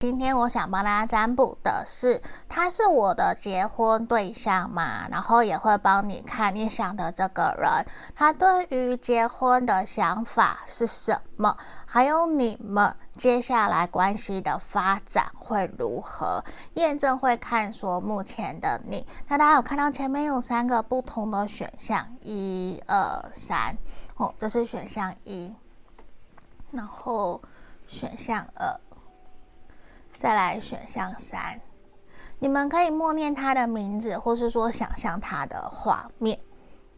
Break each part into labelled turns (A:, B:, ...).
A: 今天我想帮大家占卜的是，他是我的结婚对象嘛？然后也会帮你看你想的这个人，他对于结婚的想法是什么？还有你们接下来关系的发展会如何？验证会看说目前的你。那大家有看到前面有三个不同的选项，一二三，哦，这是选项一，然后选项二。再来选项三，你们可以默念他的名字，或是说想象他的画面。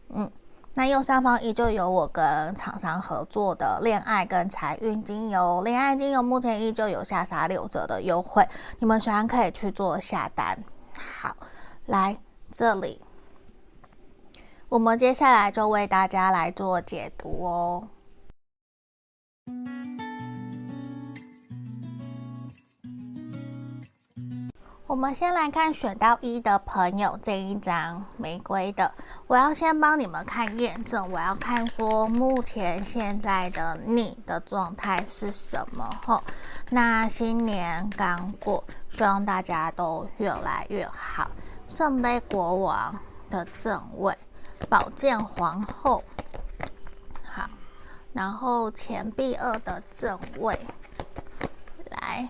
A: 嗯，那右上方依旧有我跟厂商合作的恋爱跟财运精油，恋爱精油目前依旧有下杀六折的优惠，你们喜欢可以去做下单。好，来这里，我们接下来就为大家来做解读哦。我们先来看选到一的朋友这一张玫瑰的，我要先帮你们看验证，我要看说目前现在的你的状态是什么？吼，那新年刚过，希望大家都越来越好。圣杯国王的正位，宝剑皇后，好，然后钱币二的正位，来。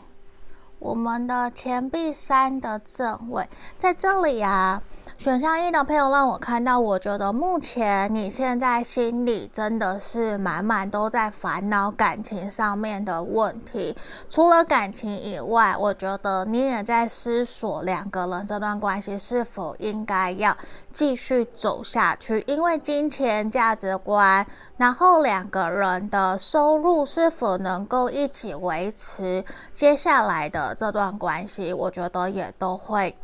A: 我们的钱币三的正位在这里啊。选项一的朋友让我看到，我觉得目前你现在心里真的是满满都在烦恼感情上面的问题。除了感情以外，我觉得你也在思索两个人这段关系是否应该要继续走下去，因为金钱价值观，然后两个人的收入是否能够一起维持接下来的这段关系，我觉得也都会。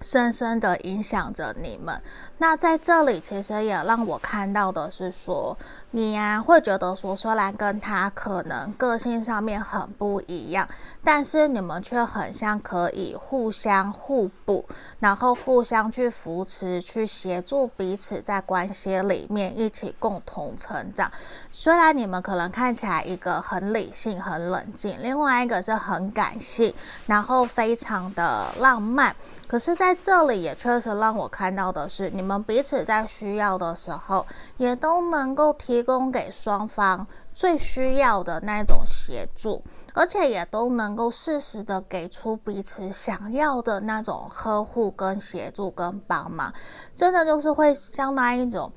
A: 深深的影响着你们。那在这里，其实也让我看到的是说，你呀、会觉得说，虽然跟他可能个性上面很不一样，但是你们却很像可以互相互补，然后互相去扶持、去协助彼此，在关系里面一起共同成长。虽然你们可能看起来一个很理性、很冷静，另外一个是很感性，然后非常的浪漫。可是，在这里也确实让我看到的是，你们彼此在需要的时候，也都能够提供给双方最需要的那种协助，而且也都能够适时的给出彼此想要的那种呵护、跟协助、跟帮忙。真的就是会相当一种，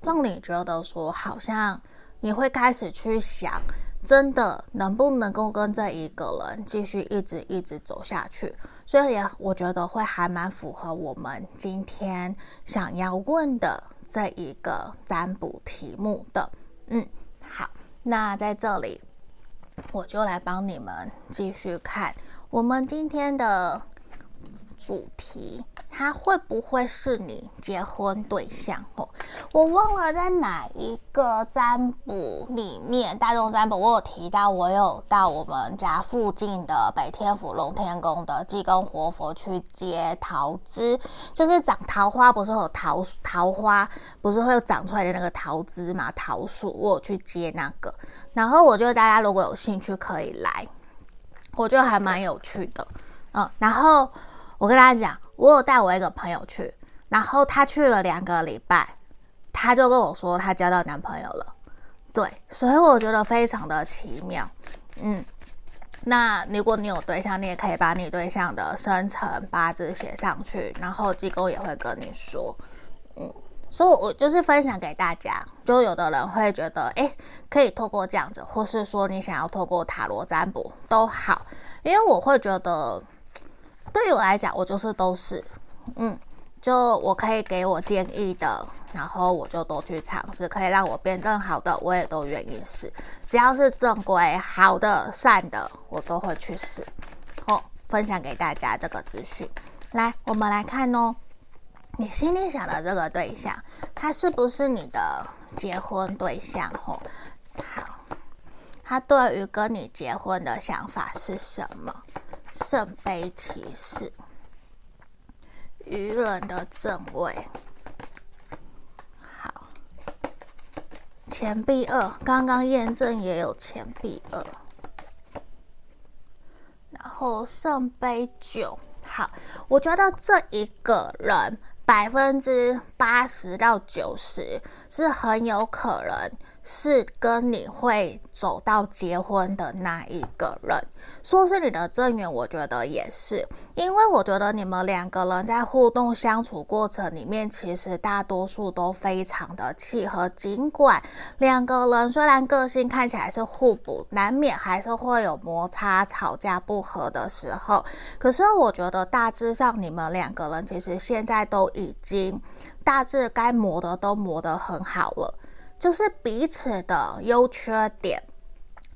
A: 让你觉得说，好像你会开始去想。真的能不能够跟这一个人继续一直一直走下去？所以我觉得会还蛮符合我们今天想要问的这一个占卜题目的。嗯，好，那在这里我就来帮你们继续看我们今天的主题。他会不会是你结婚对象？哦，我忘了在哪一个占卜里面，大众占卜我有提到，我有到我们家附近的北天府龙天宫的济公活佛去接桃枝，就是长桃花，不是有桃桃花，不是会有长出来的那个桃枝嘛？桃树，我有去接那个，然后我觉得大家如果有兴趣可以来，我觉得还蛮有趣的，嗯，然后我跟大家讲。我有带我一个朋友去，然后他去了两个礼拜，他就跟我说他交到男朋友了。对，所以我觉得非常的奇妙。嗯，那如果你有对象，你也可以把你对象的生辰八字写上去，然后济公也会跟你说。嗯，所以我就是分享给大家，就有的人会觉得，诶，可以透过这样子，或是说你想要透过塔罗占卜都好，因为我会觉得。对于我来讲，我就是都是，嗯，就我可以给我建议的，然后我就都去尝试，可以让我变更好的，我也都愿意试。只要是正规、好的、善的，我都会去试。好，分享给大家这个资讯。来，我们来看哦，你心里想的这个对象，他是不是你的结婚对象？哦，好，他对于跟你结婚的想法是什么？圣杯骑士，愚人的正位，好，钱币二，刚刚验证也有钱币二，然后圣杯九，好，我觉得这一个人百分之八十到九十是很有可能。是跟你会走到结婚的那一个人，说是你的正缘，我觉得也是，因为我觉得你们两个人在互动相处过程里面，其实大多数都非常的契合。尽管两个人虽然个性看起来是互补，难免还是会有摩擦、吵架不和的时候，可是我觉得大致上你们两个人其实现在都已经大致该磨的都磨得很好了。就是彼此的优缺点、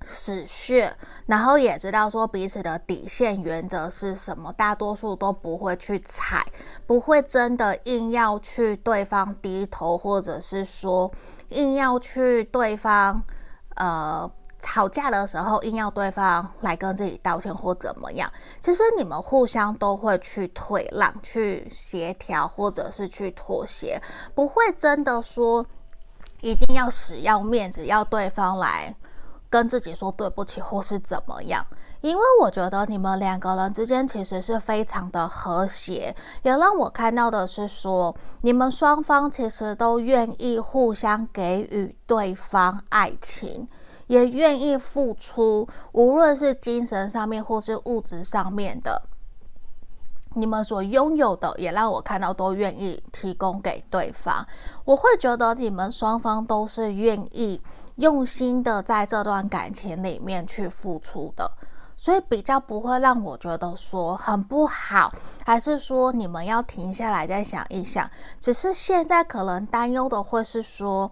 A: 死穴，然后也知道说彼此的底线原则是什么，大多数都不会去踩，不会真的硬要去对方低头，或者是说硬要去对方呃吵架的时候硬要对方来跟自己道歉或怎么样。其实你们互相都会去退让、去协调，或者是去妥协，不会真的说。一定要死要面子，要对方来跟自己说对不起，或是怎么样？因为我觉得你们两个人之间其实是非常的和谐，也让我看到的是说，你们双方其实都愿意互相给予对方爱情，也愿意付出，无论是精神上面或是物质上面的。你们所拥有的，也让我看到都愿意提供给对方。我会觉得你们双方都是愿意用心的在这段感情里面去付出的，所以比较不会让我觉得说很不好，还是说你们要停下来再想一想。只是现在可能担忧的会是说，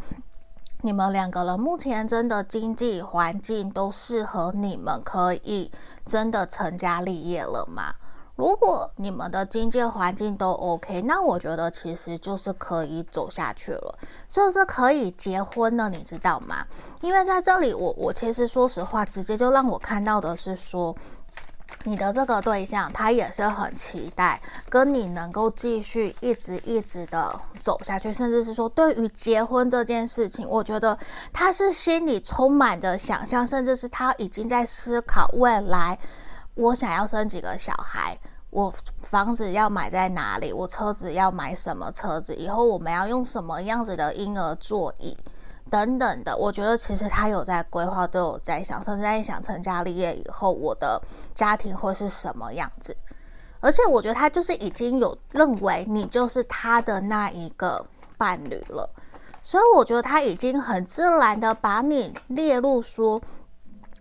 A: 你们两个人目前真的经济环境都适合你们可以真的成家立业了吗？如果你们的经济环境都 OK，那我觉得其实就是可以走下去了，就是可以结婚了，你知道吗？因为在这里我，我我其实说实话，直接就让我看到的是说，你的这个对象他也是很期待跟你能够继续一直一直的走下去，甚至是说对于结婚这件事情，我觉得他是心里充满着想象，甚至是他已经在思考未来。我想要生几个小孩，我房子要买在哪里？我车子要买什么车子？以后我们要用什么样子的婴儿座椅等等的？我觉得其实他有在规划，都有在想，甚至在想成家立业以后我的家庭会是什么样子。而且我觉得他就是已经有认为你就是他的那一个伴侣了，所以我觉得他已经很自然的把你列入说，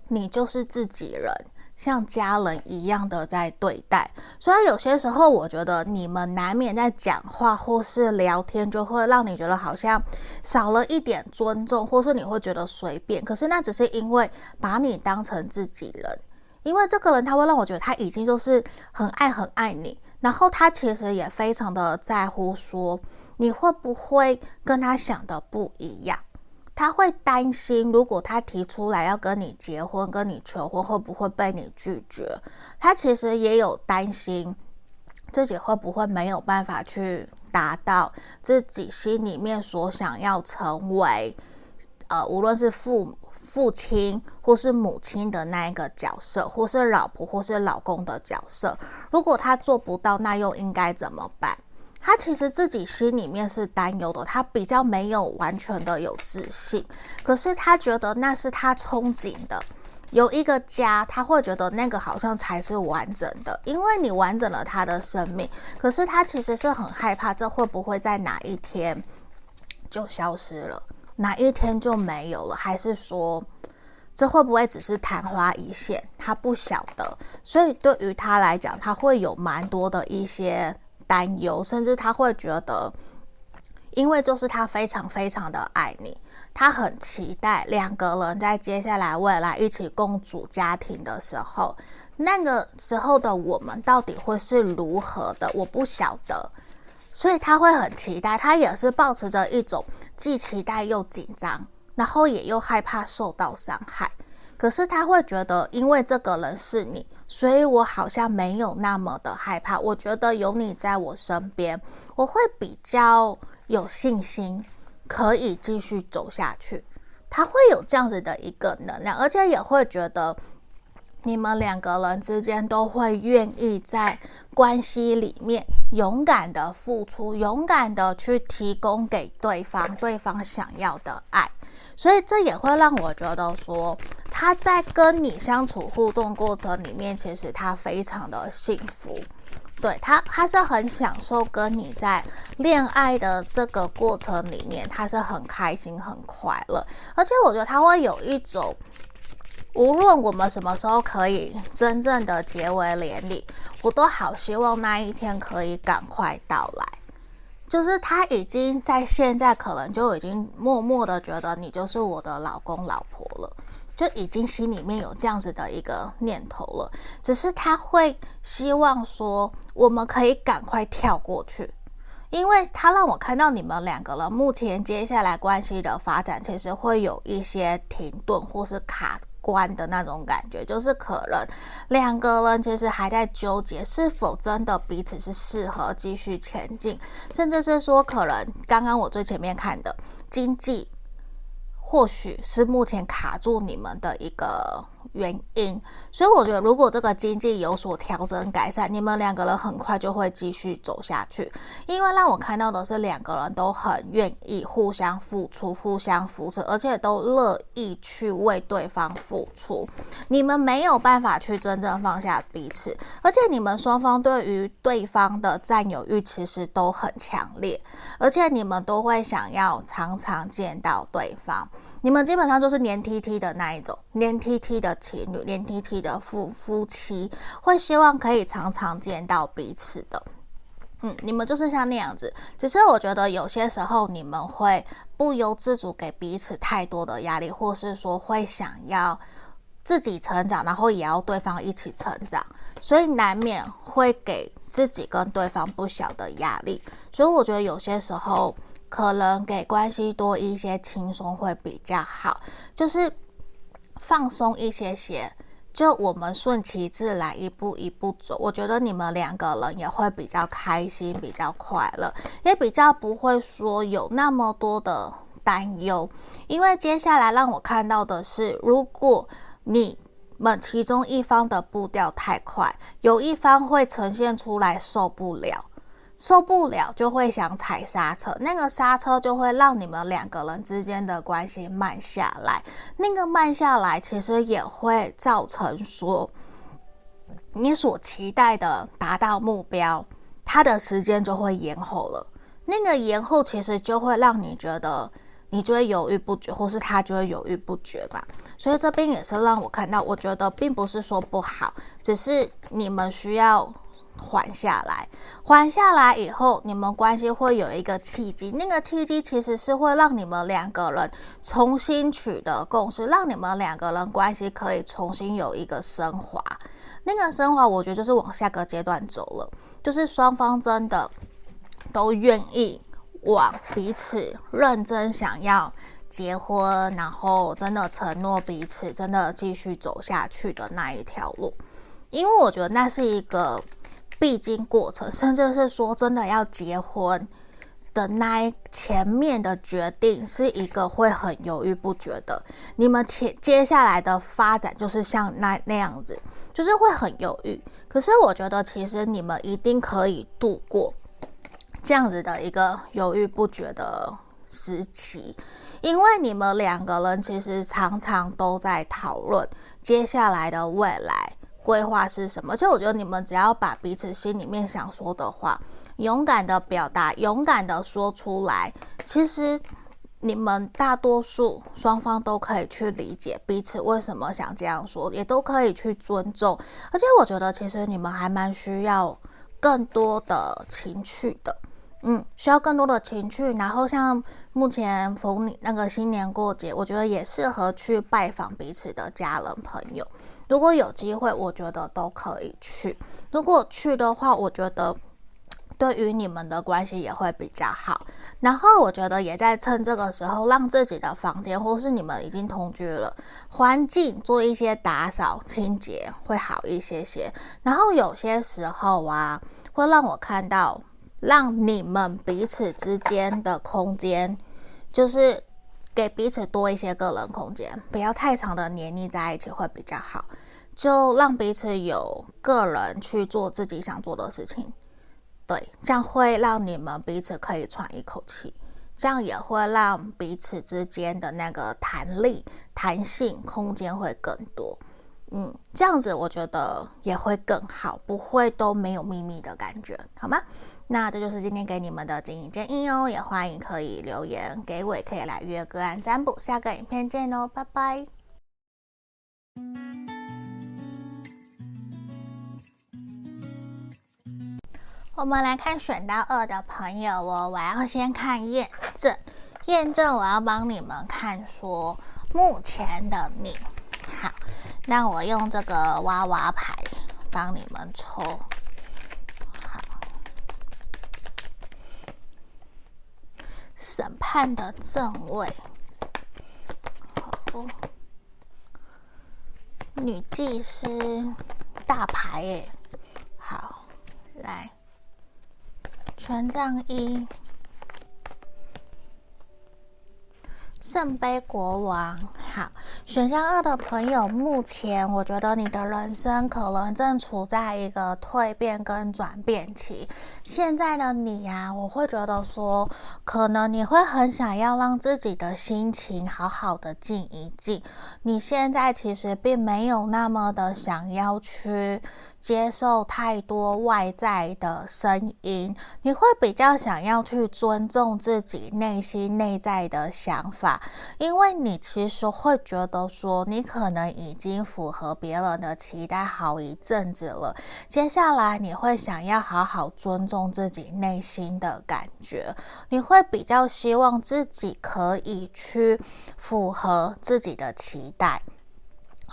A: 你就是自己人。像家人一样的在对待，所以有些时候我觉得你们难免在讲话或是聊天，就会让你觉得好像少了一点尊重，或是你会觉得随便。可是那只是因为把你当成自己人，因为这个人他会让我觉得他已经就是很爱很爱你，然后他其实也非常的在乎说你会不会跟他想的不一样。他会担心，如果他提出来要跟你结婚、跟你求婚，会不会被你拒绝？他其实也有担心自己会不会没有办法去达到自己心里面所想要成为，呃，无论是父父亲或是母亲的那一个角色，或是老婆或是老公的角色。如果他做不到，那又应该怎么办？他其实自己心里面是担忧的，他比较没有完全的有自信，可是他觉得那是他憧憬的，有一个家，他会觉得那个好像才是完整的，因为你完整了他的生命。可是他其实是很害怕，这会不会在哪一天就消失了，哪一天就没有了，还是说这会不会只是昙花一现？他不晓得，所以对于他来讲，他会有蛮多的一些。担忧，甚至他会觉得，因为就是他非常非常的爱你，他很期待两个人在接下来未来一起共组家庭的时候，那个时候的我们到底会是如何的，我不晓得，所以他会很期待，他也是抱持着一种既期待又紧张，然后也又害怕受到伤害。可是他会觉得，因为这个人是你，所以我好像没有那么的害怕。我觉得有你在我身边，我会比较有信心，可以继续走下去。他会有这样子的一个能量，而且也会觉得你们两个人之间都会愿意在关系里面勇敢的付出，勇敢的去提供给对方对方想要的爱，所以这也会让我觉得说，他在跟你相处互动过程里面，其实他非常的幸福，对他，他是很享受跟你在恋爱的这个过程里面，他是很开心很快乐，而且我觉得他会有一种。无论我们什么时候可以真正的结为连理，我都好希望那一天可以赶快到来。就是他已经在现在可能就已经默默的觉得你就是我的老公老婆了，就已经心里面有这样子的一个念头了。只是他会希望说我们可以赶快跳过去，因为他让我看到你们两个人目前接下来关系的发展其实会有一些停顿或是卡关的那种感觉，就是可能两个人其实还在纠结是否真的彼此是适合继续前进，甚至是说可能刚刚我最前面看的经济，或许是目前卡住你们的一个。原因，所以我觉得，如果这个经济有所调整改善，你们两个人很快就会继续走下去。因为让我看到的是，两个人都很愿意互相付出、互相扶持，而且都乐意去为对方付出。你们没有办法去真正放下彼此，而且你们双方对于对方的占有欲其实都很强烈，而且你们都会想要常常见到对方。你们基本上就是黏 T T 的那一种，黏 T T 的情侣，黏 T T 的夫夫妻，会希望可以常常见到彼此的。嗯，你们就是像那样子。只是我觉得有些时候你们会不由自主给彼此太多的压力，或是说会想要自己成长，然后也要对方一起成长，所以难免会给自己跟对方不小的压力。所以我觉得有些时候。可能给关系多一些轻松会比较好，就是放松一些些，就我们顺其自然，一步一步走。我觉得你们两个人也会比较开心，比较快乐，也比较不会说有那么多的担忧。因为接下来让我看到的是，如果你们其中一方的步调太快，有一方会呈现出来受不了。受不了就会想踩刹车，那个刹车就会让你们两个人之间的关系慢下来。那个慢下来，其实也会造成说，你所期待的达到目标，它的时间就会延后了。那个延后其实就会让你觉得，你就会犹豫不决，或是他就会犹豫不决吧。所以这边也是让我看到，我觉得并不是说不好，只是你们需要。缓下来，缓下来以后，你们关系会有一个契机。那个契机其实是会让你们两个人重新取得共识，让你们两个人关系可以重新有一个升华。那个升华，我觉得就是往下个阶段走了，就是双方真的都愿意往彼此认真想要结婚，然后真的承诺彼此真的继续走下去的那一条路。因为我觉得那是一个。必经过程，甚至是说真的要结婚的那前面的决定，是一个会很犹豫不决的。你们前接下来的发展就是像那那样子，就是会很犹豫。可是我觉得，其实你们一定可以度过这样子的一个犹豫不决的时期，因为你们两个人其实常常都在讨论接下来的未来。规划是什么？其实我觉得你们只要把彼此心里面想说的话，勇敢的表达，勇敢的说出来，其实你们大多数双方都可以去理解彼此为什么想这样说，也都可以去尊重。而且我觉得其实你们还蛮需要更多的情趣的，嗯，需要更多的情趣。然后像目前逢那个新年过节，我觉得也适合去拜访彼此的家人朋友。如果有机会，我觉得都可以去。如果去的话，我觉得对于你们的关系也会比较好。然后我觉得也在趁这个时候，让自己的房间或是你们已经同居了，环境做一些打扫清洁会好一些些。然后有些时候啊，会让我看到，让你们彼此之间的空间，就是。给彼此多一些个人空间，不要太长的黏腻在一起会比较好。就让彼此有个人去做自己想做的事情。对，这样会让你们彼此可以喘一口气，这样也会让彼此之间的那个弹力、弹性空间会更多。嗯，这样子我觉得也会更好，不会都没有秘密的感觉，好吗？那这就是今天给你们的经营建议哦，也欢迎可以留言给我，也可以来约个案占卜。下个影片见哦，拜拜。我们来看选到二的朋友哦，我要先看验证，验证我要帮你们看说目前的你。好，那我用这个娃娃牌帮你们抽。审判的正位，好，女祭司大牌耶，好，来。权杖一，圣杯国王。好，选项二的朋友，目前我觉得你的人生可能正处在一个蜕变跟转变期。现在的你呀、我会觉得说，可能你会很想要让自己的心情好好的静一静。你现在其实并没有那么的想要去。接受太多外在的声音，你会比较想要去尊重自己内心内在的想法，因为你其实会觉得说，你可能已经符合别人的期待好一阵子了。接下来你会想要好好尊重自己内心的感觉，你会比较希望自己可以去符合自己的期待。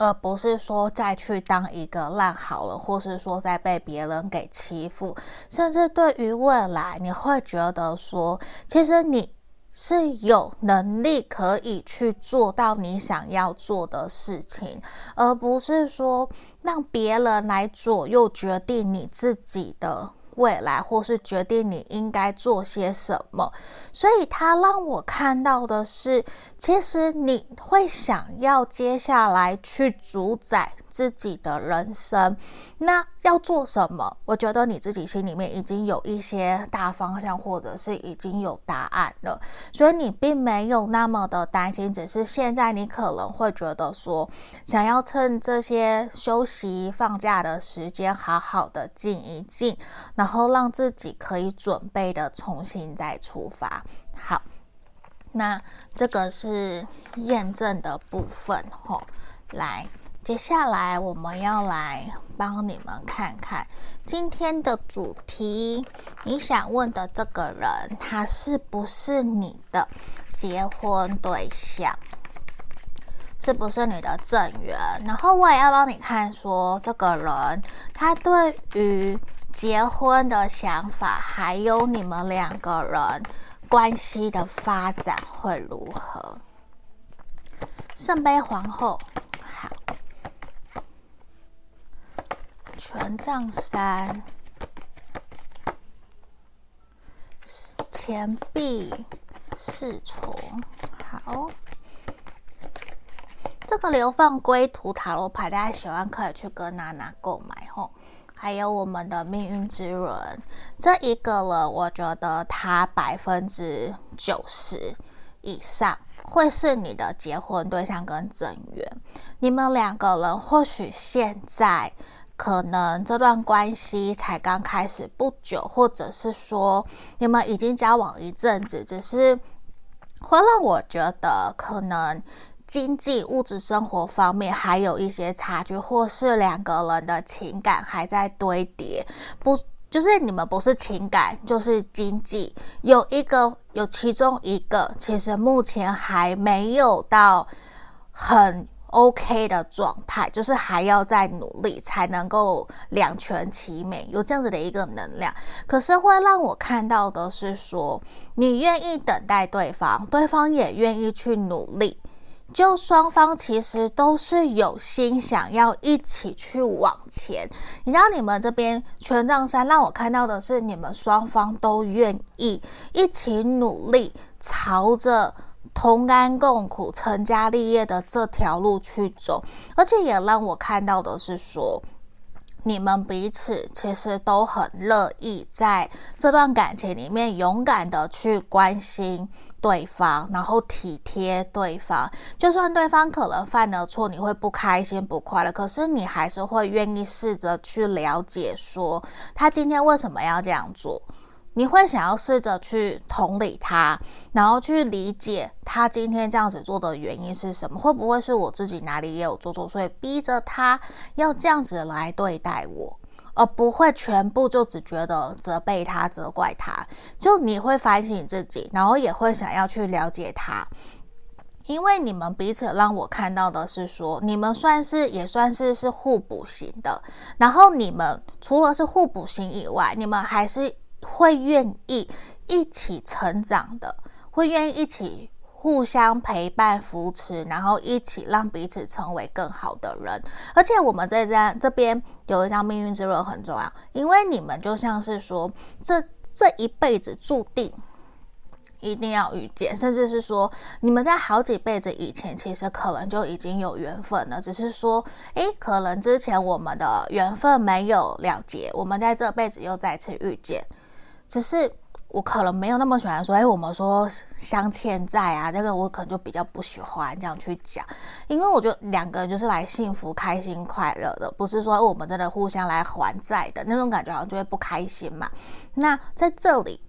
A: 而不是说再去当一个烂好人，或是说再被别人给欺负，甚至对于未来，你会觉得说，其实你是有能力可以去做到你想要做的事情，而不是说让别人来左右决定你自己的。未来，或是决定你应该做些什么，所以他让我看到的是，其实你会想要接下来去主宰自己的人生。那要做什么？我觉得你自己心里面已经有一些大方向，或者是已经有答案了，所以你并没有那么的担心。只是现在你可能会觉得说，想要趁这些休息放假的时间，好好的静一静。然后让自己可以准备的重新再出发。好，那这个是验证的部分吼。来，接下来我们要来帮你们看看今天的主题。你想问的这个人，他是不是你的结婚对象？是不是你的正缘？然后我也要帮你看说，这个人他对于。结婚的想法，还有你们两个人关系的发展会如何？圣杯皇后，好，权杖三，钱币侍从，好，这个流放归途塔罗牌，大家喜欢可以去跟娜娜购买吼。还有我们的命运之轮，这一个人，我觉得他百分之九十以上会是你的结婚对象跟正缘。你们两个人或许现在可能这段关系才刚开始不久，或者是说你们已经交往一阵子，只是会让我觉得可能。经济物质生活方面还有一些差距，或是两个人的情感还在堆叠，不就是你们不是情感就是经济，有一个有其中一个，其实目前还没有到很 OK 的状态，就是还要再努力才能够两全其美，有这样子的一个能量。可是会让我看到的是说，你愿意等待对方，对方也愿意去努力。就双方其实都是有心想要一起去往前，你知道你们这边权杖三让我看到的是你们双方都愿意一起努力，朝着同甘共苦、成家立业的这条路去走，而且也让我看到的是说，你们彼此其实都很乐意在这段感情里面勇敢的去关心对方，然后体贴对方。就算对方可能犯了错，你会不开心、不快乐，可是你还是会愿意试着去了解，说他今天为什么要这样做。你会想要试着去同理他，然后去理解他今天这样子做的原因是什么？会不会是我自己哪里也有做错，所以逼着他要这样子来对待我，而不会全部就只觉得责备他、责怪他？就你会反省自己，然后也会想要去了解他，因为你们彼此让我看到的是说，你们算是也算是是互补型的。然后你们除了是互补型以外，你们还是。会愿意一起成长的，会愿意一起互相陪伴扶持，然后一起让彼此成为更好的人。而且我们这张这边有一张命运之轮很重要，因为你们就像是说，这这一辈子注定一定要遇见，甚至是说你们在好几辈子以前其实可能就已经有缘分了，只是说，诶，可能之前我们的缘分没有了结，我们在这辈子又再次遇见。只是我可能没有那么喜欢说，哎，我们说相欠债啊，这个我可能就比较不喜欢这样去讲，因为我觉得两个人就是来幸福、开心、快乐的，不是说我们真的互相来还债的那种感觉，好像就会不开心嘛。那在这里，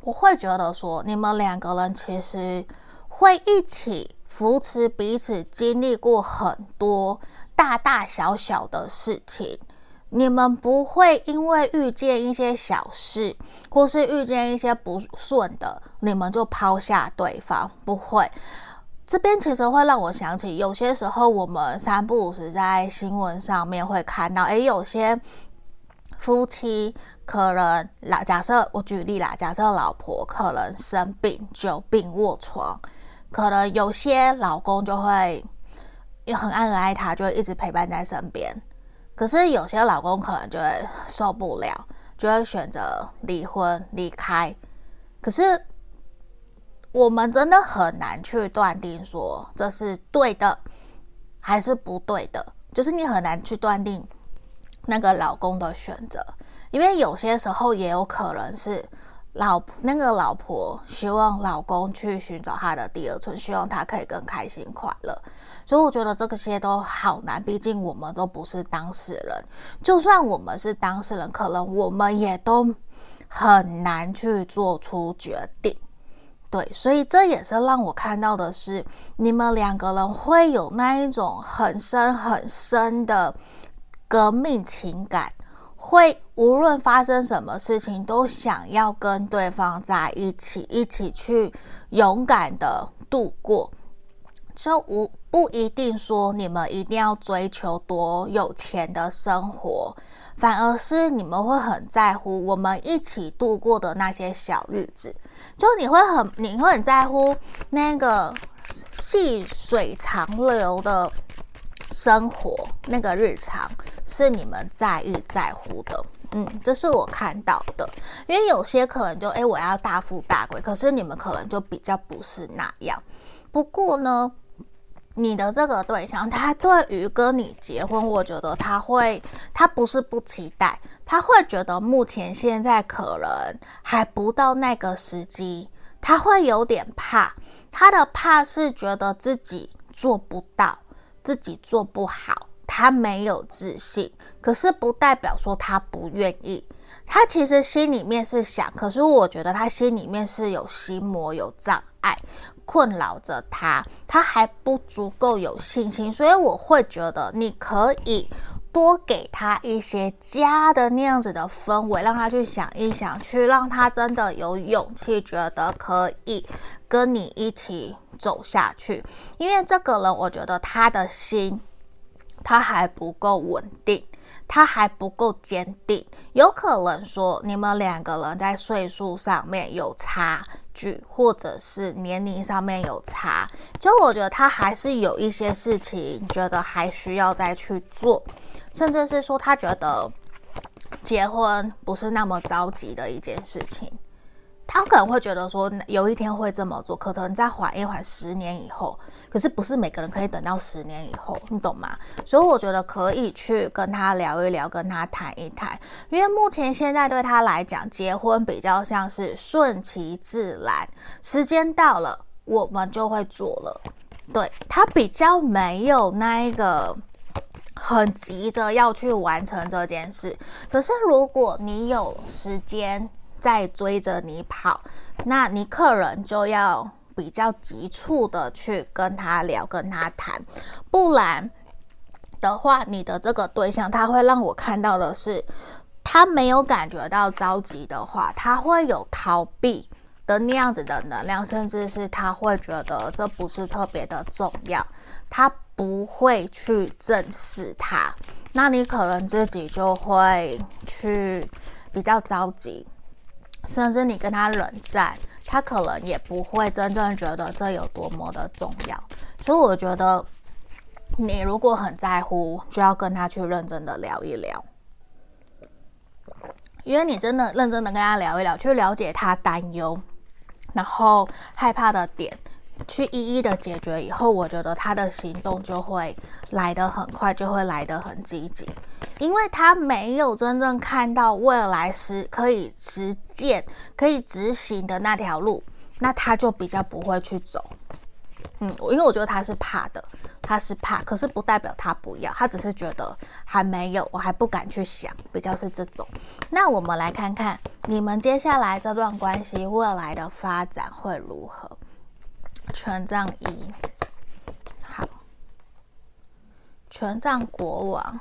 A: 我会觉得说，你们两个人其实会一起扶持彼此，经历过很多大大小小的事情。你们不会因为遇见一些小事，或是遇见一些不顺的，你们就抛下对方。不会，这边其实会让我想起，有些时候我们三不五时在新闻上面会看到，诶，有些夫妻可能，假假设我举例啦，假设老婆可能生病，久病卧床，可能有些老公就会也很爱很爱她，就会一直陪伴在身边。可是有些老公可能就会受不了，就会选择离婚离开。可是我们真的很难去断定说这是对的还是不对的，就是你很难去断定那个老公的选择，因为有些时候也有可能是老那个老婆希望老公去寻找他的第二春，希望他可以更开心快乐。所以我觉得这些都好难，毕竟我们都不是当事人。就算我们是当事人，可能我们也都很难去做出决定。对，所以这也是让我看到的是，你们两个人会有那一种很深很深的革命情感，会无论发生什么事情，都想要跟对方在一起，一起去勇敢的度过。就无不一定说你们一定要追求多有钱的生活，反而是你们会很在乎我们一起度过的那些小日子。就你会很你会很在乎那个细水长流的生活，那个日常是你们在意在乎的。嗯，这是我看到的。因为有些可能就诶，我要大富大贵，可是你们可能就比较不是那样。不过呢。你的这个对象，他对于跟你结婚，我觉得他会，他不是不期待，他会觉得目前现在可能还不到那个时机，他会有点怕。他的怕是觉得自己做不到，自己做不好，他没有自信。可是不代表说他不愿意，他其实心里面是想，可是我觉得他心里面是有心魔、有障碍。困扰着他，他还不足够有信心，所以我会觉得你可以多给他一些家的那样子的氛围，让他去想一想，去让他真的有勇气，觉得可以跟你一起走下去。因为这个人，我觉得他的心他还不够稳定，他还不够坚定，有可能说你们两个人在岁数上面有差距。或者是年龄上面有差，就我觉得他还是有一些事情觉得还需要再去做，甚至是说他觉得结婚不是那么着急的一件事情，他可能会觉得说有一天会这么做，可能再缓一缓，十年以后。可是不是每个人可以等到十年以后，你懂吗？所以我觉得可以去跟他聊一聊，跟他谈一谈，因为目前现在对他来讲，结婚比较像是顺其自然，时间到了我们就会做了。对，他比较没有那一个很急着要去完成这件事。可是如果你有时间在追着你跑，那你客人就要。比较急促的去跟他聊，跟他谈，不然的话，你的这个对象他会让我看到的是，他没有感觉到着急的话，他会有逃避的那样子的能量，甚至是他会觉得这不是特别的重要，他不会去正视他，那你可能自己就会去比较着急，甚至你跟他冷战。他可能也不会真正觉得这有多么的重要，所以我觉得你如果很在乎，就要跟他去认真的聊一聊，因为你真的认真的跟他聊一聊，去了解他担忧，然后害怕的点。去一一的解决以后，我觉得他的行动就会来得很快，就会来得很积极，因为他没有真正看到未来是可以实践、可以执行的那条路，那他就比较不会去走。嗯，因为我觉得他是怕的，他是怕，可是不代表他不要，他只是觉得还没有，我还不敢去想，比较是这种。那我们来看看你们接下来这段关系未来的发展会如何。权杖一，好，权杖国王。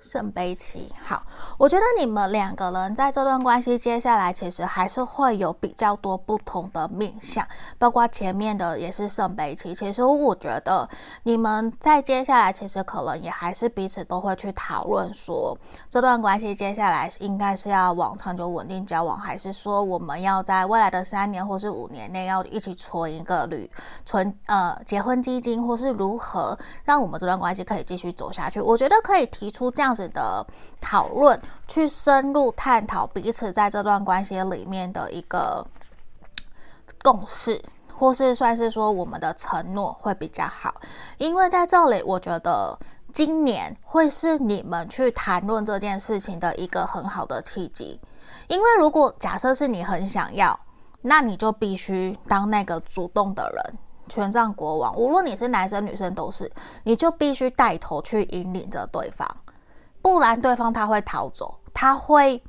A: 圣杯七，好，我觉得你们两个人在这段关系接下来其实还是会有比较多不同的面向，包括前面的也是圣杯七。其实我觉得你们在接下来其实可能也还是彼此都会去讨论说，这段关系接下来应该是要往长久稳定交往，还是说我们要在未来的三年或是五年内要一起存一个旅存呃结婚基金，或是如何让我们这段关系可以继续走下去？我觉得可以提出这样。样子的讨论，去深入探讨彼此在这段关系里面的一个共识，或是算是说我们的承诺会比较好。因为在这里，我觉得今年会是你们去谈论这件事情的一个很好的契机。因为如果假设是你很想要，那你就必须当那个主动的人，权杖国王，无论你是男生女生都是，你就必须带头去引领着对方。不然对方他会逃走，他会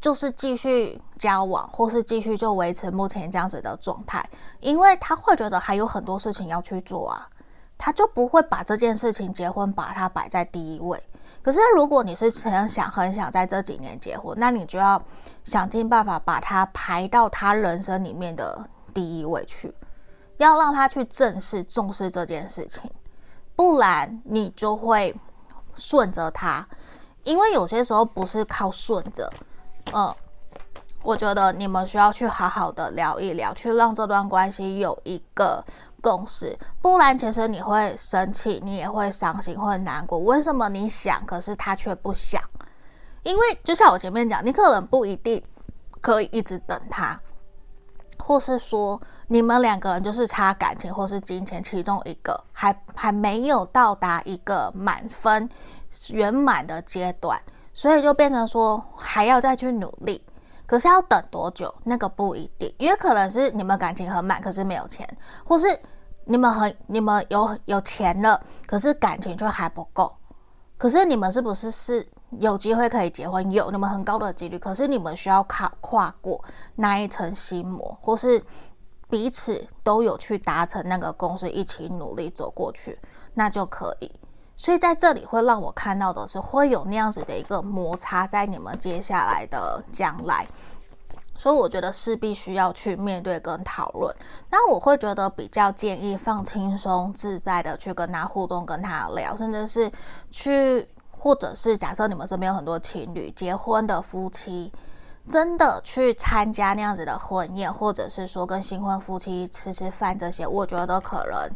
A: 就是继续交往，或是继续就维持目前这样子的状态，因为他会觉得还有很多事情要去做啊，他就不会把这件事情结婚把它摆在第一位。可是如果你是很想很想在这几年结婚，那你就要想尽办法把它排到他人生里面的第一位去，要让他去正视重视这件事情，不然你就会顺着他。因为有些时候不是靠顺着，嗯，我觉得你们需要去好好的聊一聊，去让这段关系有一个共识，不然其实你会生气，你也会伤心，会难过。为什么你想，可是他却不想？因为就像我前面讲，你可能不一定可以一直等他，或是说你们两个人就是差感情或是金钱其中一个还还没有到达一个满分。圆满的阶段，所以就变成说还要再去努力，可是要等多久？那个不一定，因为可能是你们感情很满，可是没有钱，或是你们很你们有有钱了，可是感情却还不够。可是你们是不是是有机会可以结婚？有，你们很高的几率，可是你们需要跨跨过那一层心魔，或是彼此都有去达成那个共识，一起努力走过去，那就可以。所以在这里会让我看到的是，会有那样子的一个摩擦在你们接下来的将来，所以我觉得是必须要去面对跟讨论。那我会觉得比较建议放轻松自在的去跟他互动，跟他聊，甚至是去，或者是假设你们身边有很多情侣结婚的夫妻，真的去参加那样子的婚宴，或者是说跟新婚夫妻吃吃饭这些，我觉得可能。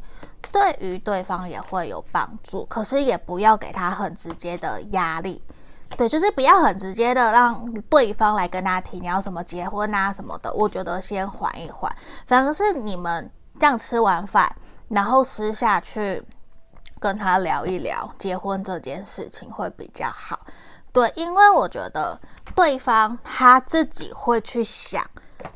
A: 对于对方也会有帮助，可是也不要给他很直接的压力，对，就是不要很直接的让对方来跟他提你要什么结婚啊什么的。我觉得先缓一缓，反而是你们这样吃完饭，然后私下去跟他聊一聊结婚这件事情会比较好。对，因为我觉得对方他自己会去想，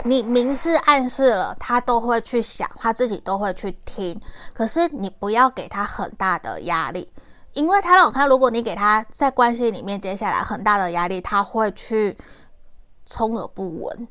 A: 你明示暗示了，他都会去想，他自己都会去听。可是你不要给他很大的压力。因为他让我看，如果你给他在关系里面接下来很大的压力，他会去充耳不闻，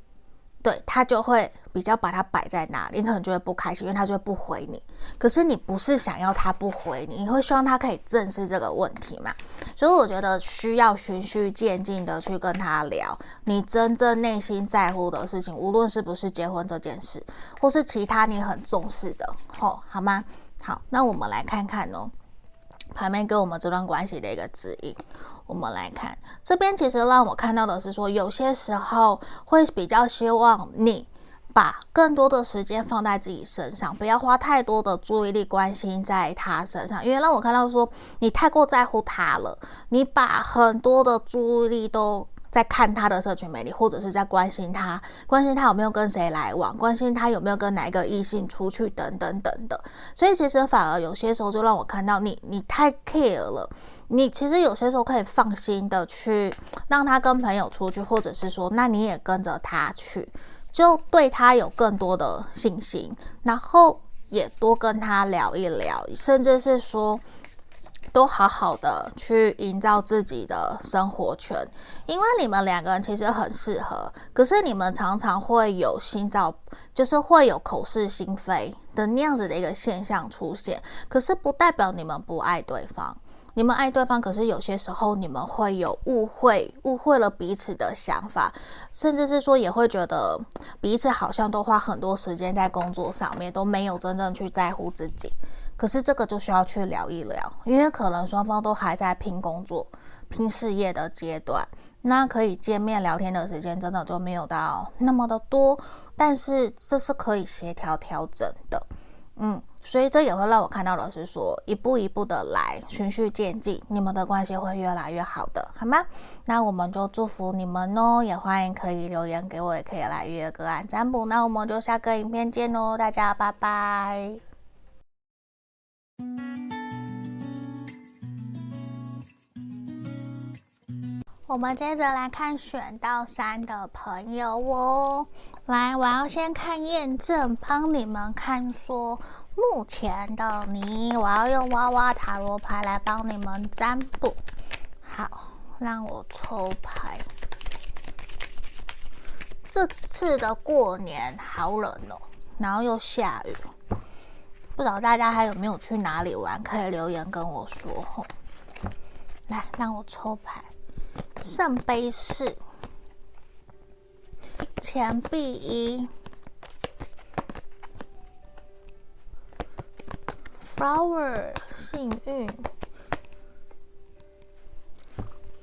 A: 对，他就会比较把它摆在那里，你可能就会不开心，因为他就会不回你。可是你不是想要他不回你，你会希望他可以正视这个问题嘛？所以我觉得需要循序渐进的去跟他聊，你真正内心在乎的事情，无论是不是结婚这件事，或是其他你很重视的，吼，好吗？好，那我们来看看哦。旁边给我们这段关系的一个指引，我们来看这边，其实让我看到的是说，有些时候会比较希望你把更多的时间放在自己身上，不要花太多的注意力关心在他身上，因为让我看到说你太过在乎他了，你把很多的注意力都。在看他的社群魅力，或者是在关心他，关心他有没有跟谁来往，关心他有没有跟哪一个异性出去，等等等等。所以其实反而有些时候就让我看到你，你太 care 了。你其实有些时候可以放心的去让他跟朋友出去，或者是说，那你也跟着他去，就对他有更多的信心，然后也多跟他聊一聊，甚至是说。都好好的去营造自己的生活圈，因为你们两个人其实很适合，可是你们常常会有心照，就是会有口是心非的那样子的一个现象出现。可是不代表你们不爱对方，你们爱对方，可是有些时候你们会有误会，误会了彼此的想法，甚至是说也会觉得彼此好像都花很多时间在工作上面，都没有真正去在乎自己。可是这个就需要去聊一聊，因为可能双方都还在拼工作、拼事业的阶段，那可以见面聊天的时间真的就没有到那么的多，但是这是可以协调调整的，嗯，所以这也会让我看到老师说，一步一步的来，循序渐进，你们的关系会越来越好的，好吗？那我们就祝福你们哦，也欢迎可以留言给我，也可以来预约个案占卜，那我们就下个影片见喽，大家拜拜。我们接着来看选到三的朋友哦，来，我要先看验证，帮你们看说目前的你，我要用娃娃塔罗牌来帮你们占卜。好，让我抽牌。这次的过年好冷哦，然后又下雨。不知道大家还有没有去哪里玩？可以留言跟我说。来，让我抽牌。圣杯四，钱币一，flower 幸运，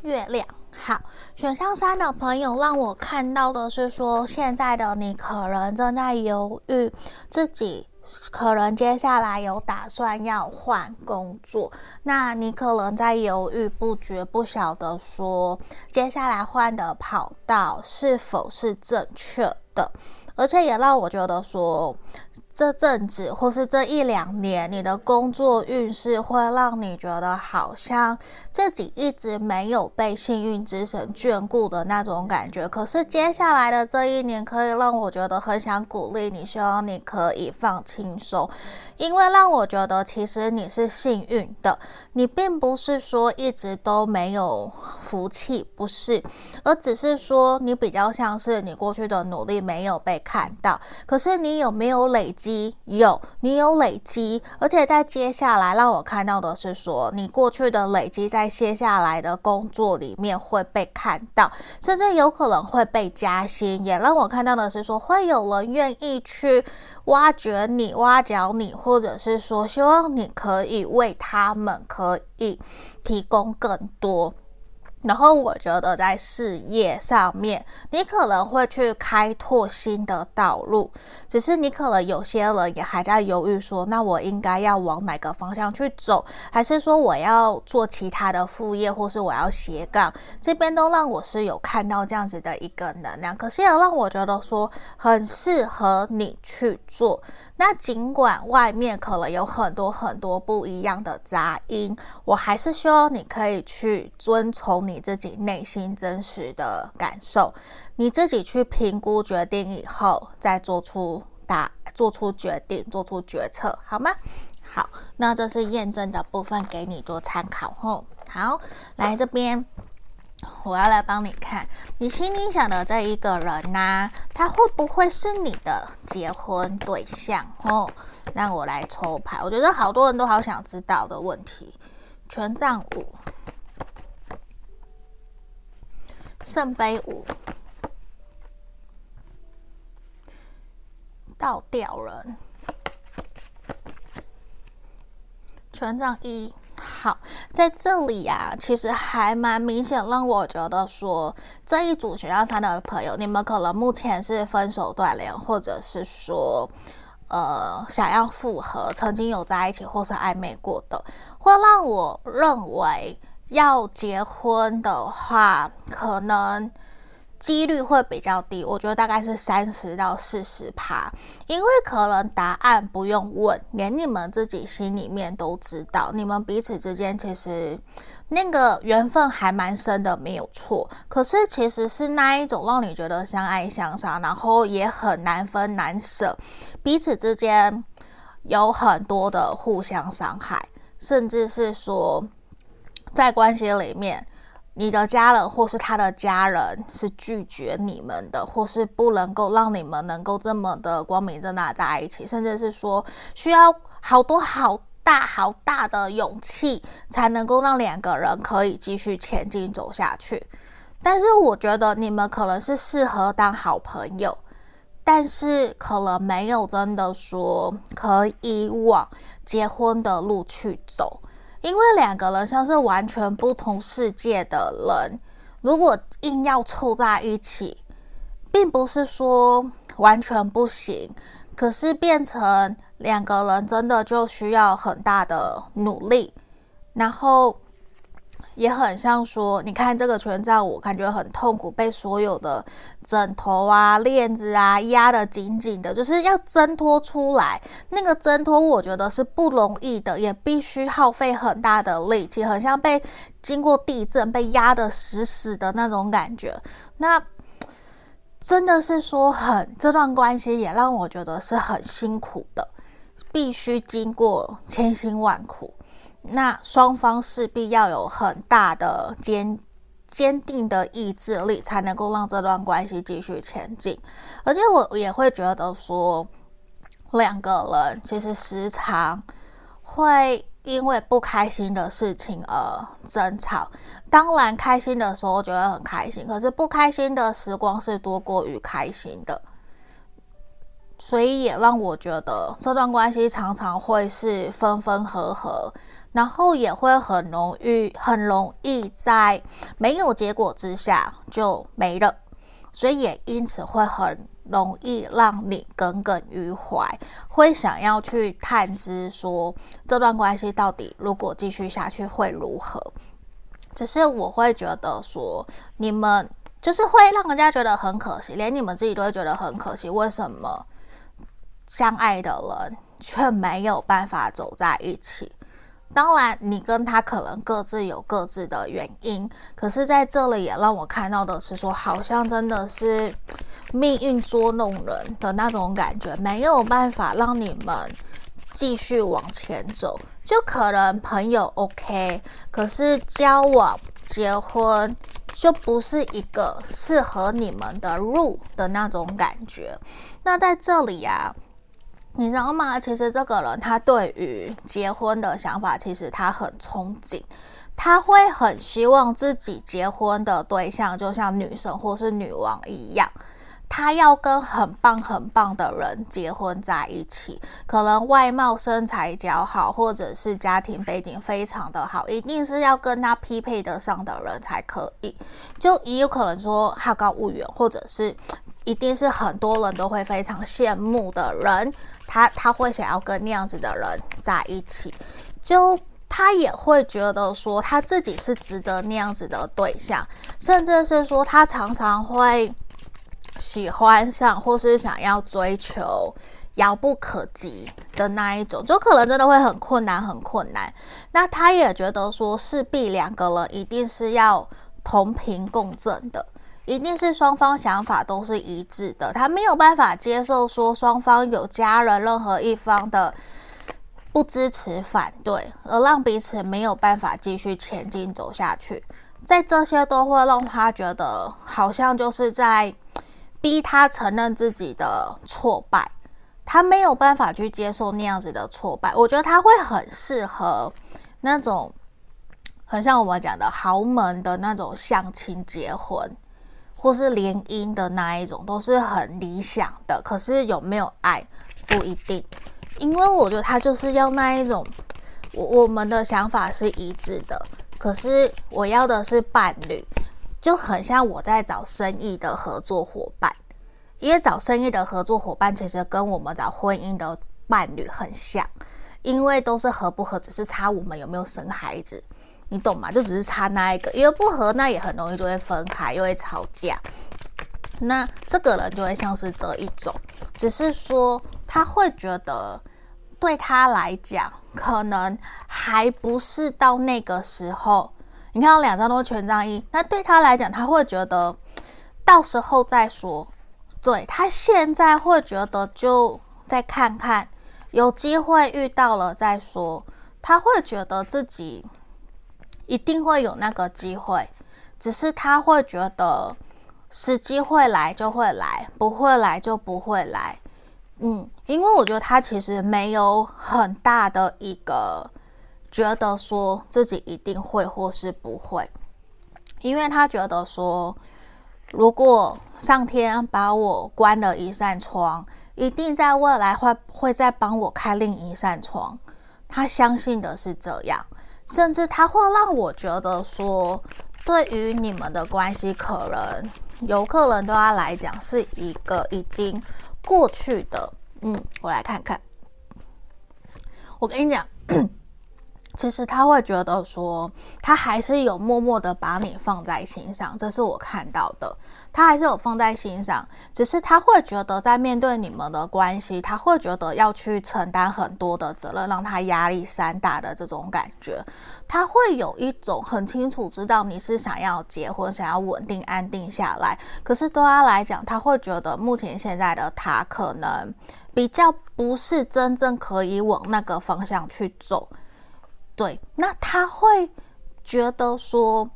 A: 月亮。好，选项三的朋友让我看到的是说，现在的你可能正在犹豫自己。可能接下来有打算要换工作，那你可能在犹豫不决，不晓得说接下来换的跑道是否是正确的，而且也让我觉得说。这阵子或是这一两年，你的工作运势会让你觉得好像自己一直没有被幸运之神眷顾的那种感觉。可是接下来的这一年，可以让我觉得很想鼓励你，希望你可以放轻松。因为让我觉得，其实你是幸运的，你并不是说一直都没有福气，不是，而只是说你比较像是你过去的努力没有被看到。可是你有没有累积？有，你有累积，而且在接下来让我看到的是说，你过去的累积在接下来的工作里面会被看到，甚至有可能会被加薪。也让我看到的是说，会有人愿意去。挖掘你，挖角你，或者是说，希望你可以为他们可以提供更多。然后我觉得在事业上面，你可能会去开拓新的道路，只是你可能有些人也还在犹豫说，那我应该要往哪个方向去走，还是说我要做其他的副业，或是我要斜杠？这边都让我是有看到这样子的一个能量，可是也让我觉得说很适合你去做。那尽管外面可能有很多很多不一样的杂音，我还是希望你可以去遵从你自己内心真实的感受，你自己去评估决定以后，再做出答，做出决定，做出决策，好吗？好，那这是验证的部分，给你做参考后，好，来这边。我要来帮你看，你心里想的这一个人呐、他会不会是你的结婚对象？哦，让我来抽牌，我觉得好多人都好想知道的问题。权杖五，圣杯五，倒吊人，权杖一。好，在这里呀、啊，其实还蛮明显，让我觉得说这一组选项三的朋友，你们可能目前是分手断联，或者是说，呃，想要复合，曾经有在一起或是暧昧过的，会让我认为要结婚的话，可能。几率会比较低，我觉得大概是三十到四十趴，因为可能答案不用问，连你们自己心里面都知道，你们彼此之间其实那个缘分还蛮深的，没有错。可是其实是那一种让你觉得相爱相杀，然后也很难分难舍，彼此之间有很多的互相伤害，甚至是说在关系里面。你的家人或是他的家人是拒绝你们的，或是不能够让你们能够这么的光明正大在一起，甚至是说需要好多好大好大的勇气才能够让两个人可以继续前进走下去。但是我觉得你们可能是适合当好朋友，但是可能没有真的说可以往结婚的路去走。因为两个人像是完全不同世界的人，如果硬要凑在一起，并不是说完全不行，可是变成两个人真的就需要很大的努力，然后。也很像说，你看这个权杖，我感觉很痛苦，被所有的枕头啊、链子啊压得紧紧的，就是要挣脱出来。那个挣脱，我觉得是不容易的，也必须耗费很大的力气，很像被经过地震被压得死死的那种感觉。那真的是说很，这段关系也让我觉得是很辛苦的，必须经过千辛万苦。那双方势必要有很大的坚坚定的意志力，才能够让这段关系继续前进。而且我也会觉得说，两个人其实时常会因为不开心的事情而争吵。当然，开心的时候觉得很开心，可是不开心的时光是多过于开心的。所以也让我觉得这段关系常常会是分分合合。然后也会很容易，很容易在没有结果之下就没了，所以也因此会很容易让你耿耿于怀，会想要去探知说这段关系到底如果继续下去会如何。只是我会觉得说，你们就是会让人家觉得很可惜，连你们自己都会觉得很可惜。为什么相爱的人却没有办法走在一起？当然，你跟他可能各自有各自的原因，可是在这里也让我看到的是说，好像真的是命运捉弄人的那种感觉，没有办法让你们继续往前走。就可能朋友 OK，可是交往、结婚就不是一个适合你们的路的那种感觉。那在这里呀、你知道吗？其实这个人他对于结婚的想法，其实他很憧憬，他会很希望自己结婚的对象就像女神或是女王一样，他要跟很棒很棒的人结婚在一起，可能外貌身材较好，或者是家庭背景非常的好，一定是要跟他匹配得上的人才可以。就也有可能说好高骛远，或者是一定是很多人都会非常羡慕的人，他他会想要跟那样子的人在一起，就。他也会觉得说他自己是值得那样子的对象，甚至是说他常常会喜欢上或是想要追求遥不可及的那一种，就可能真的会很困难，很困难。那他也觉得说势必两个人一定是要同频共振的，一定是双方想法都是一致的，他没有办法接受说双方有家人任何一方的。不支持、反对，而让彼此没有办法继续前进走下去，在这些都会让他觉得好像就是在逼他承认自己的挫败，他没有办法去接受那样子的挫败。我觉得他会很适合那种很像我们讲的豪门的那种相亲结婚，或是联姻的那一种，都是很理想的。可是有没有爱，不一定。因为我觉得他就是要那一种，我我们的想法是一致的，可是我要的是伴侣，就很像我在找生意的合作伙伴，因为找生意的合作伙伴其实跟我们找婚姻的伴侣很像，因为都是合不合，只是差我们有没有生孩子，你懂吗？就只是差那一个，因为不合，那也很容易就会分开，又会吵架。那这个人就会像是这一种，只是说他会觉得。对他来讲，可能还不是到那个时候。你看，两张都权杖一，那对他来讲，他会觉得到时候再说。对，他现在会觉得就再看看，有机会遇到了再说。他会觉得自己一定会有那个机会，只是他会觉得时机会来就会来，不会来就不会来。嗯，因为我觉得他其实没有很大的一个觉得说自己一定会或是不会，因为他觉得说，如果上天把我关了一扇窗，一定在未来会会再帮我开另一扇窗。他相信的是这样，甚至他会让我觉得说，对于你们的关系，可能有可能对他来讲是一个已经。过去的，嗯，我来看看。我跟你讲，其实他会觉得说，他还是有默默的把你放在心上，这是我看到的。他还是有放在心上，只是他会觉得在面对你们的关系，他会觉得要去承担很多的责任，让他压力山大的这种感觉。他会有一种很清楚知道你是想要结婚，想要稳定安定下来。可是对他来讲，他会觉得目前现在的他可能比较不是真正可以往那个方向去走。对，那他会觉得说。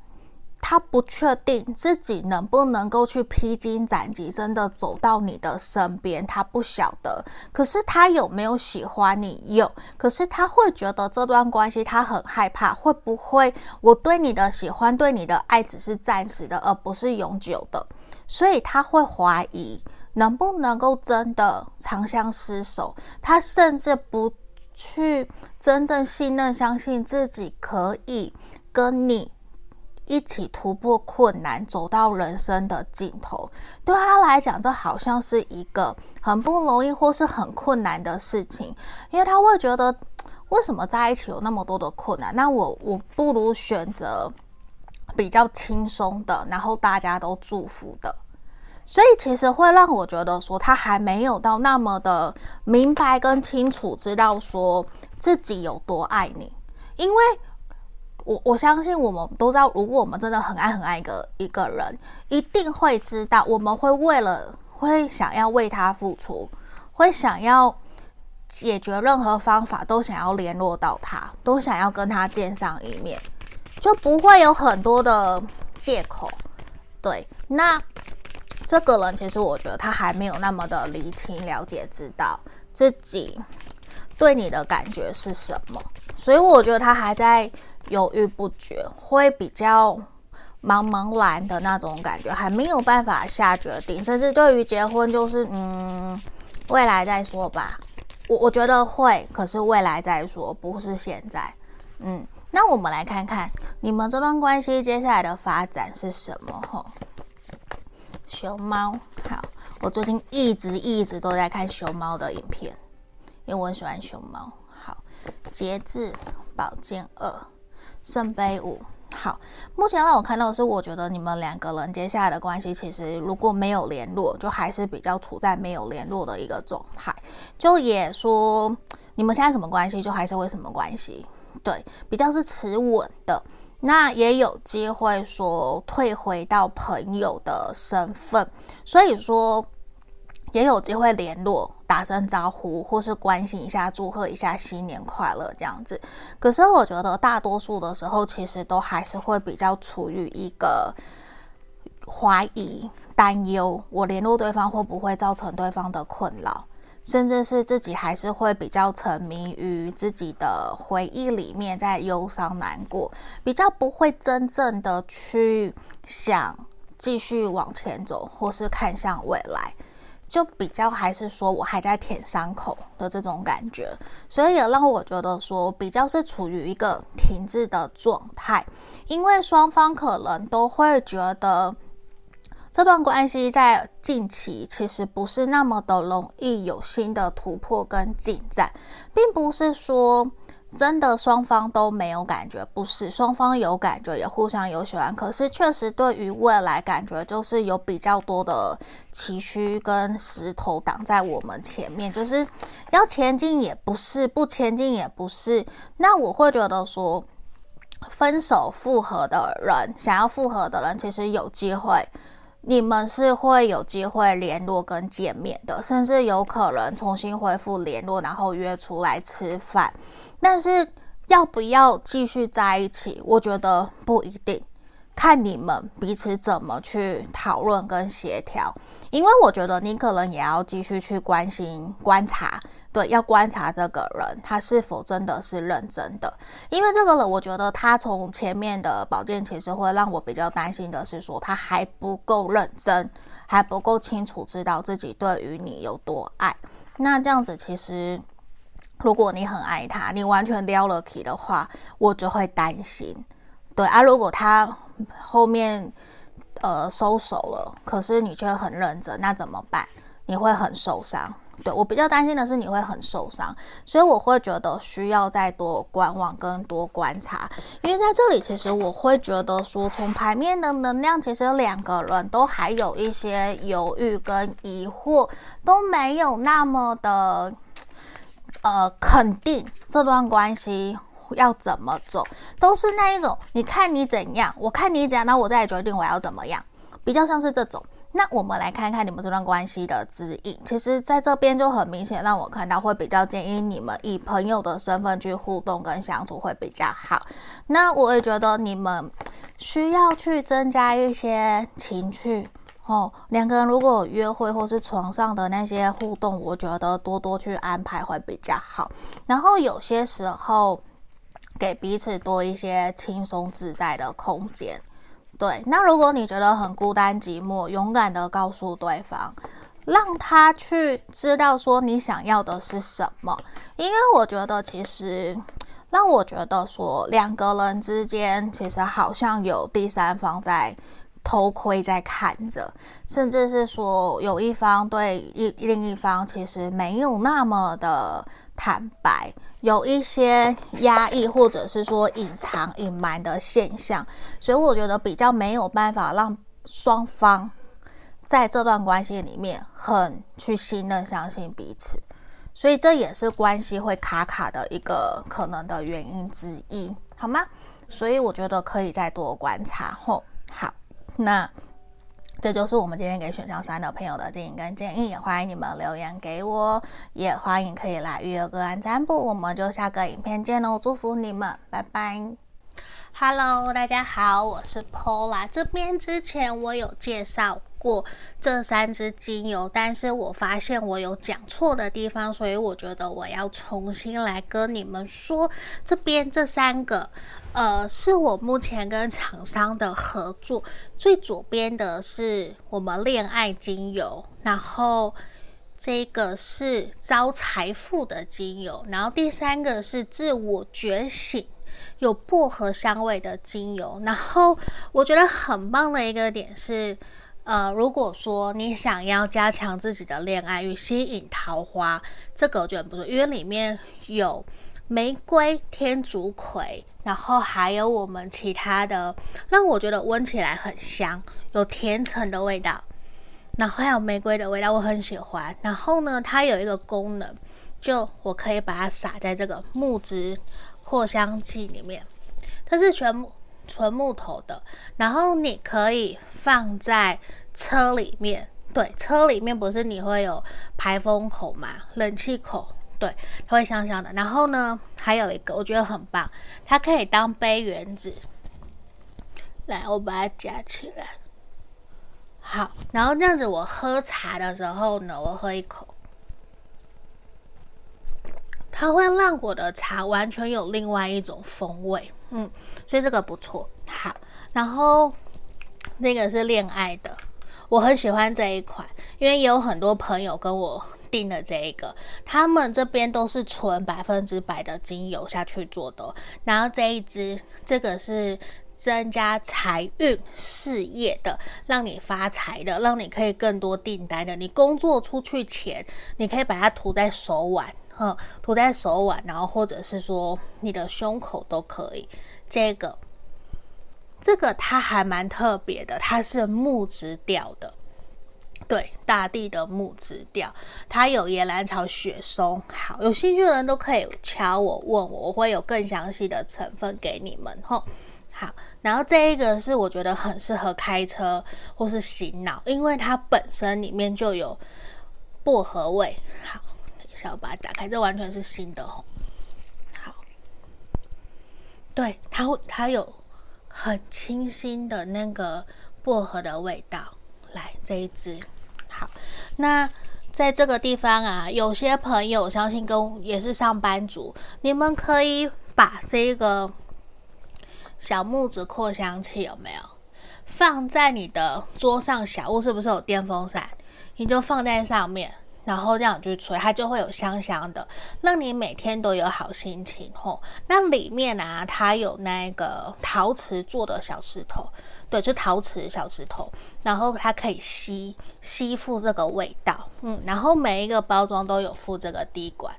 A: 他不确定自己能不能够去披荆斩棘，真的走到你的身边。他不晓得，可是他有没有喜欢你？有。可是他会觉得这段关系，他很害怕，会不会我对你的喜欢、对你的爱只是暂时的，而不是永久的？所以他会怀疑能不能够真的长相厮守。他甚至不去真正信任、相信自己可以跟你。一起突破困难，走到人生的尽头，对他来讲，这好像是一个很不容易或是很困难的事情，因为他会觉得，为什么在一起有那么多的困难？那我我不如选择比较轻松的，然后大家都祝福的，所以其实会让我觉得说，他还没有到那么的明白跟清楚，知道说自己有多爱你，因为。我我相信我们都知道，如果我们真的很爱很爱一个一个人，一定会知道，我们会为了会想要为他付出，会想要解决任何方法，都想要联络到他，都想要跟他见上一面，就不会有很多的借口。对，那这个人其实我觉得他还没有那么的理清、了解、知道自己对你的感觉是什么，所以我觉得他还在。犹豫不决，会比较茫茫然的那种感觉，还没有办法下决定，甚至对于结婚就是嗯，未来再说吧。我我觉得会，可是未来再说，不是现在。嗯，那我们来看看你们这段关系接下来的发展是什么？吼，熊猫，好，我最近一直一直都在看熊猫的影片，因为我很喜欢熊猫。好，节制，宝剑二，圣杯五。好，目前让我看到的是，我觉得你们两个人接下来的关系，其实如果没有联络，就还是比较处在没有联络的一个状态。就也说，你们现在什么关系，就还是会什么关系，对，比较是持稳的。那也有机会说退回到朋友的身份，所以说。也有机会联络、打声招呼，或是关心一下、祝贺一下新年快乐这样子。可是我觉得大多数的时候，其实都还是会比较处于一个怀疑、担忧，我联络对方会不会造成对方的困扰，甚至是自己还是会比较沉迷于自己的回忆里面，在忧伤难过，比较不会真正的去想继续往前走，或是看向未来。就比较还是说我还在舔伤口的这种感觉，所以也让我觉得说比较是处于一个停滞的状态，因为双方可能都会觉得这段关系在近期其实不是那么的容易有新的突破跟进展，并不是说。真的双方都没有感觉，不是双方有感觉，也互相有喜欢，可是确实对于未来感觉就是有比较多的崎岖跟石头挡在我们前面，就是要前进也不是，不前进也不是。那我会觉得说，分手复合的人，想要复合的人，其实有机会，你们是会有机会联络跟见面的，甚至有可能重新恢复联络，然后约出来吃饭。但是要不要继续在一起？我觉得不一定，看你们彼此怎么去讨论跟协调。因为我觉得你可能也要继续去关心、观察，对，要观察这个人他是否真的是认真的。因为这个人，我觉得他从前面的宝剑其实会让我比较担心的是说他还不够认真，还不够清楚知道自己对于你有多爱。那这样子其实。如果你很爱他，你完全撩了起的话，我就会担心。对啊，如果他后面呃收手了，可是你却很认真，那怎么办？你会很受伤。对，我比较担心的是你会很受伤，所以我会觉得需要再多观望跟多观察。因为在这里，其实我会觉得说，从牌面的能量，其实两个人都还有一些犹豫跟疑惑，都没有那么的。呃，肯定这段关系要怎么走，都是那一种。你看你怎样，我看你怎样，那我再决定我要怎么样，比较像是这种。那我们来看看你们这段关系的指引。其实，在这边就很明显让我看到，会比较建议你们以朋友的身份去互动跟相处会比较好。那我也觉得你们需要去增加一些情趣。哦，两个人如果有约会或是床上的那些互动，我觉得多多去安排会比较好。然后有些时候给彼此多一些轻松自在的空间。对，那如果你觉得很孤单寂寞，勇敢的告诉对方，让他去知道说你想要的是什么。因为我觉得其实让我觉得说两个人之间其实好像有第三方在。偷窥在看着，甚至是说有一方对一另一方其实没有那么的坦白，有一些压抑或者是说隐藏隐瞒的现象，所以我觉得比较没有办法让双方在这段关系里面很去信任、相信彼此，所以这也是关系会卡卡的一个可能的原因之一，好吗？所以我觉得可以再多观察后，好。那这就是我们今天给选项三的朋友的建议跟建议，也欢迎你们留言给我，也欢迎可以来预约个案占卜，我们就下个影片见喽，祝福你们，拜拜。Hello，大家好，我是 Paula，这边之前我有介绍过这三支精油，但是我发现我有讲错的地方，所以我觉得我要重新来跟你们说，这边这三个，呃，是我目前跟厂商的合作。最左边的是我们恋爱精油，然后这个是招财富的精油，然后第三个是自我觉醒。有薄荷香味的精油，然后我觉得很棒的一个点是，呃，如果说你想要加强自己的恋爱与吸引桃花，这个我觉得不错，因为里面有玫瑰、天竺葵，然后还有我们其他的，让我觉得闻起来很香，有甜橙的味道，然后还有玫瑰的味道，我很喜欢。然后呢，它有一个功能，就我可以把它撒在这个木质。扩香剂里面，它是全木纯木头的，然后你可以放在车里面，对，车里面不是你会有排风口嘛，冷气口，对，它会香香的。然后呢，还有一个我觉得很棒，它可以当杯圆子。来，我把它夹起来，好，然后这样子我喝茶的时候呢，我喝一口。它会让我的茶完全有另外一种风味，嗯，所以这个不错。好，然后那个是恋爱的，我很喜欢这一款，因为也有很多朋友跟我定的这一个，他们这边都是纯百分之百的精油下去做的。然后这一支，这个是增加财运事业的，让你发财的，让你可以更多订单的。你工作出去前，你可以把它涂在手腕。嗯，涂在手腕，然后或者是说你的胸口都可以。这个，这个它还蛮特别的，它是木质调的，对，大地的木质调。它有野兰草、雪松。好，有兴趣的人都可以敲我问我，我会有更详细的成分给你们。吼，好，然后这一个是我觉得很适合开车或是洗脑，因为它本身里面就有薄荷味。好。等一下我把它打开，这完全是新的哦。好，对，它会，它有很清新的那个薄荷的味道。来，这一支，好，那在这个地方啊，有些朋友相信跟也是上班族，你们可以把这个小木子扩香器有没有放在你的桌上？小屋是不是有电风扇？你就放在上面。然后这样去吹，它就会有香香的，让你每天都有好心情吼。那里面啊，它有那个陶瓷做的小石头，对，就陶瓷小石头，然后它可以吸吸附这个味道，嗯，然后每一个包装都有附这个滴管，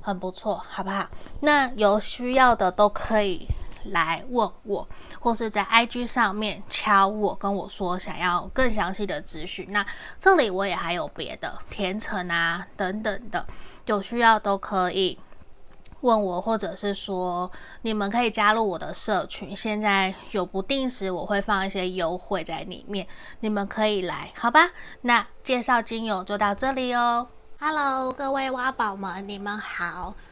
A: 很不错，好不好？那有需要的都可以来问我。或是在 IG 上面敲我，跟我说想要更详细的资讯。那这里我也还有别的甜橙啊等等的，有需要都可以问我，或者是说你们可以加入我的社群。现在有不定时我会放一些优惠在里面，你们可以来，好吧？那介绍精油就到这里哦。Hello，各位挖宝们，你们好。